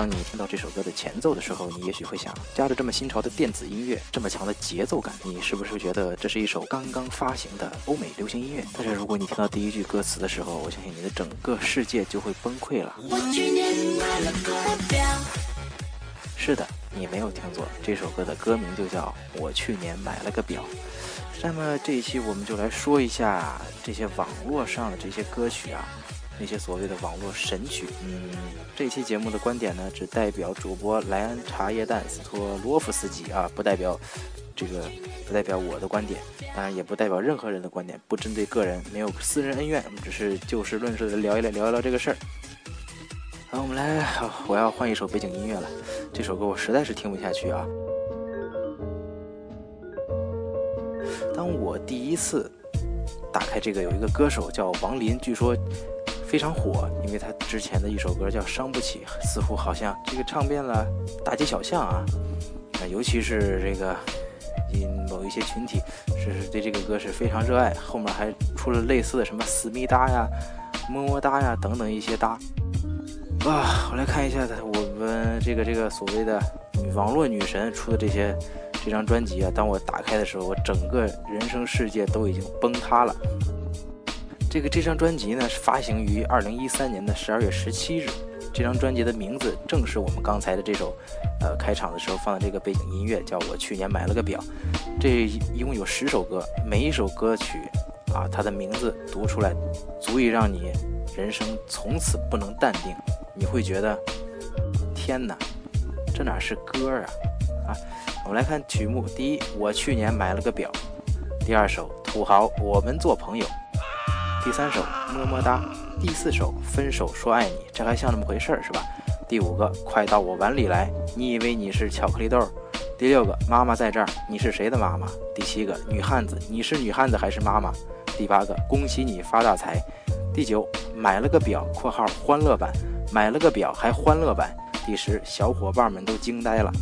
当你听到这首歌的前奏的时候，你也许会想，加着这么新潮的电子音乐，这么强的节奏感，你是不是觉得这是一首刚刚发行的欧美流行音乐？但是如果你听到第一句歌词的时候，我相信你的整个世界就会崩溃了。我去年买了个表。是的，你没有听错，这首歌的歌名就叫《我去年买了个表》。那么这一期我们就来说一下这些网络上的这些歌曲啊。那些所谓的网络神曲，嗯，这期节目的观点呢，只代表主播莱恩茶叶蛋斯托罗夫斯基啊，不代表这个，不代表我的观点，当然也不代表任何人的观点，不针对个人，没有私人恩怨，我们只是就事论事的聊一聊，聊一聊这个事儿。好，我们来，我要换一首背景音乐了，这首歌我实在是听不下去啊。当我第一次打开这个，有一个歌手叫王林，据说。非常火，因为他之前的一首歌叫《伤不起》，似乎好像这个唱遍了大街小巷啊，啊，尤其是这个，因某一些群体是对这个歌是非常热爱，后面还出了类似的什么思密达呀、么么哒呀等等一些哒。啊，我来看一下我们这个这个所谓的网络女神出的这些这张专辑啊，当我打开的时候，我整个人生世界都已经崩塌了。这个这张专辑呢是发行于二零一三年的十二月十七日。这张专辑的名字正是我们刚才的这首，呃，开场的时候放的这个背景音乐，叫我去年买了个表。这一共有十首歌，每一首歌曲啊，它的名字读出来，足以让你人生从此不能淡定。你会觉得，天哪，这哪是歌啊？啊，我们来看曲目：第一，我去年买了个表；第二首，土豪，我们做朋友。第三首么么哒，第四首分手说爱你，这还像那么回事儿是吧？第五个快到我碗里来，你以为你是巧克力豆？第六个妈妈在这儿，你是谁的妈妈？第七个女汉子，你是女汉子还是妈妈？第八个恭喜你发大财。第九买了个表（括号欢乐版），买了个表还欢乐版。第十小伙伴们都惊呆了。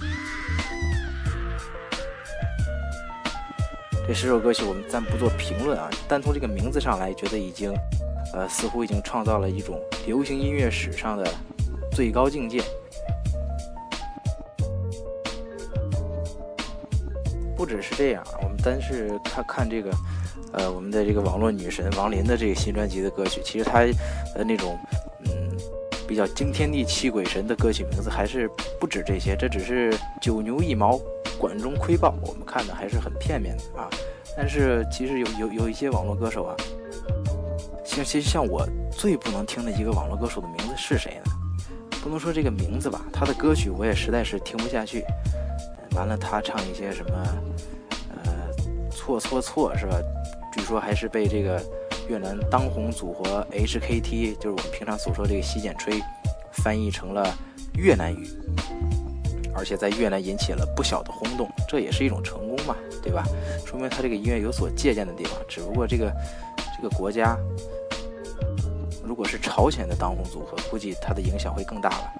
这十首歌曲我们暂不做评论啊，单从这个名字上来，觉得已经，呃，似乎已经创造了一种流行音乐史上的最高境界。不只是这样，我们单是看看这个，呃，我们的这个网络女神王林的这个新专辑的歌曲，其实她，呃，那种，比较惊天地泣鬼神的歌曲名字还是不止这些，这只是九牛一毛。管中窥豹，我们看的还是很片面的啊。但是其实有有有一些网络歌手啊，像其实像我最不能听的一个网络歌手的名字是谁呢？不能说这个名字吧，他的歌曲我也实在是听不下去。完了，他唱一些什么，呃，错错错是吧？据说还是被这个越南当红组合 HKT，就是我们平常所说这个洗剪吹，翻译成了越南语。而且在越南引起了不小的轰动，这也是一种成功嘛，对吧？说明他这个音乐有所借鉴的地方。只不过这个这个国家，如果是朝鲜的当红组合，估计它的影响会更大了。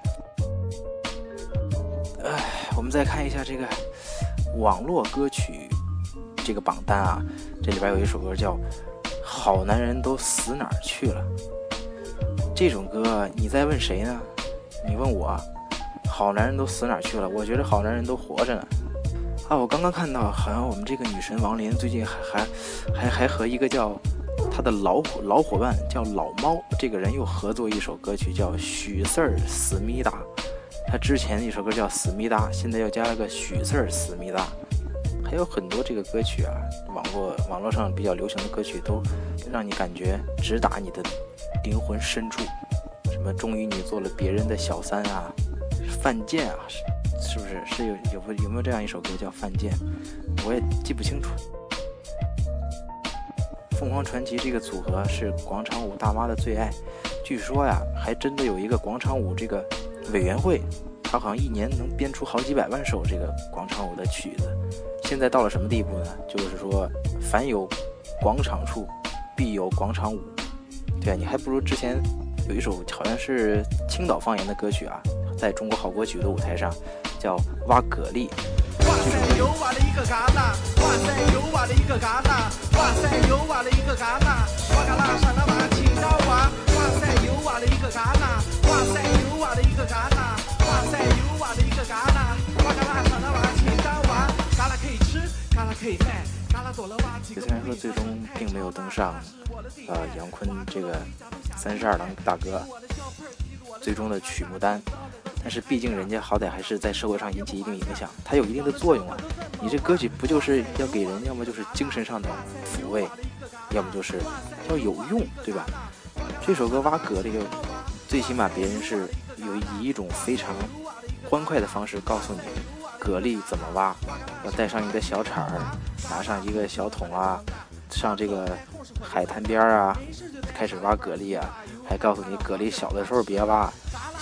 哎，我们再看一下这个网络歌曲这个榜单啊，这里边有一首歌叫《好男人都死哪儿去了》。这种歌你在问谁呢？你问我。好男人都死哪儿去了？我觉得好男人都活着呢。啊，我刚刚看到，好像我们这个女神王林最近还还还还和一个叫她的老老伙伴叫老猫这个人又合作一首歌曲，叫许四儿思密达。他之前一首歌叫思密达，现在又加了个许四儿思密达。还有很多这个歌曲啊，网络网络上比较流行的歌曲，都让你感觉直达你的灵魂深处。什么？终于你做了别人的小三啊！犯贱啊，是是不是？是有有有有没有这样一首歌叫《犯贱》？我也记不清楚。凤凰传奇这个组合是广场舞大妈的最爱，据说呀，还真的有一个广场舞这个委员会，他好像一年能编出好几百万首这个广场舞的曲子。现在到了什么地步呢？就是说，凡有广场处，必有广场舞。对啊，你还不如之前有一首好像是青岛方言的歌曲啊。在中国好歌曲的舞台上，叫挖蛤蜊。哇塞，又挖了一个旮旯！哇塞，又挖了一个旮旯！哇塞，又挖了一个旮旯！虽然说最终并没有登上，呃，杨坤这个三十二郎大哥最终的曲目单，但是毕竟人家好歹还是在社会上引起一定影响，它有一定的作用啊。你这歌曲不就是要给人，要么就是精神上的抚慰，要么就是要有用，对吧？这首歌挖蛤蜊，最起码别人是有以一种非常欢快的方式告诉你蛤蜊怎么挖，要带上你的小铲儿，拿上一个小桶啊，上这个海滩边儿啊，开始挖蛤蜊啊，还告诉你蛤蜊小的时候别挖，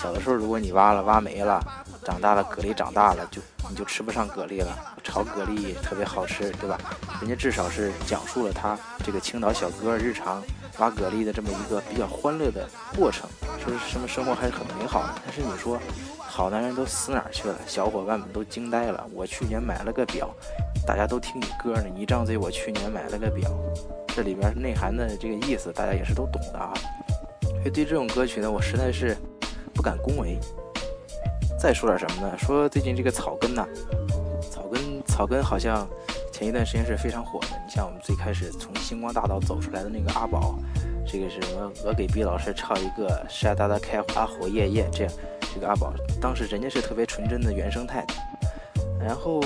小的时候如果你挖了挖没了，长大了蛤蜊长大了就你就吃不上蛤蜊了，炒蛤蜊特别好吃，对吧？人家至少是讲述了他这个青岛小哥日常。挖蛤蜊的这么一个比较欢乐的过程，说是什么生活还是很美好的。但是你说，好男人都死哪儿去了？小伙伴们都惊呆了。我去年买了个表，大家都听你歌呢。你张嘴，我去年买了个表，这里边内涵的这个意思，大家也是都懂的啊。所以对这种歌曲呢，我实在是不敢恭维。再说点什么呢？说最近这个草根呐，草根草根好像。前一段时间是非常火的，你像我们最开始从星光大道走出来的那个阿宝，这个是什么？我给毕老师唱一个“沙哒哒开花火叶叶”，这样，这个阿宝当时人家是特别纯真的原生态的。然后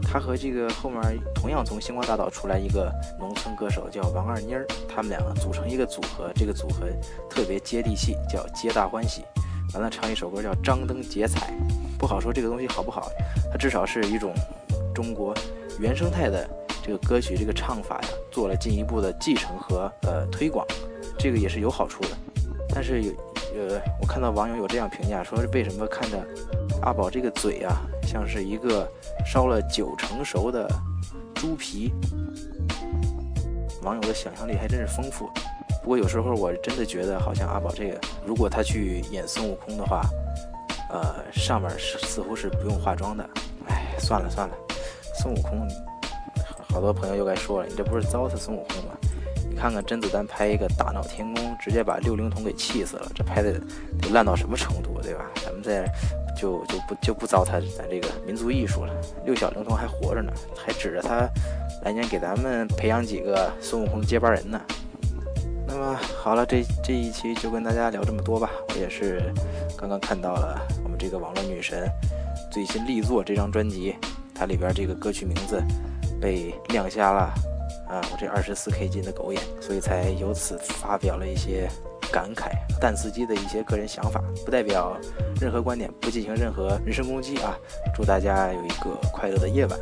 他和这个后面同样从星光大道出来一个农村歌手叫王二妮儿，他们两个组成一个组合，这个组合特别接地气，叫“皆大欢喜”。完了唱一首歌叫“张灯结彩”，不好说这个东西好不好，它至少是一种中国。原生态的这个歌曲，这个唱法呀，做了进一步的继承和呃推广，这个也是有好处的。但是有呃，我看到网友有这样评价，说为什么看着阿宝这个嘴啊，像是一个烧了九成熟的猪皮。网友的想象力还真是丰富。不过有时候我真的觉得，好像阿宝这个，如果他去演孙悟空的话，呃，上面是似乎是不用化妆的。哎，算了算了。孙悟空，好多朋友又该说了，你这不是糟蹋孙悟空吗？看看甄子丹拍一个大闹天宫，直接把六龄童给气死了，这拍的得烂到什么程度，对吧？咱们再就就不就不糟蹋咱这个民族艺术了。六小龄童还活着呢，还指着他来年给咱们培养几个孙悟空接班人呢。那么好了，这这一期就跟大家聊这么多吧。我也是刚刚看到了我们这个网络女神最新力作这张专辑。它里边这个歌曲名字被亮瞎了啊！我这二十四 K 金的狗眼，所以才由此发表了一些感慨，淡司机的一些个人想法，不代表任何观点，不进行任何人身攻击啊！祝大家有一个快乐的夜晚。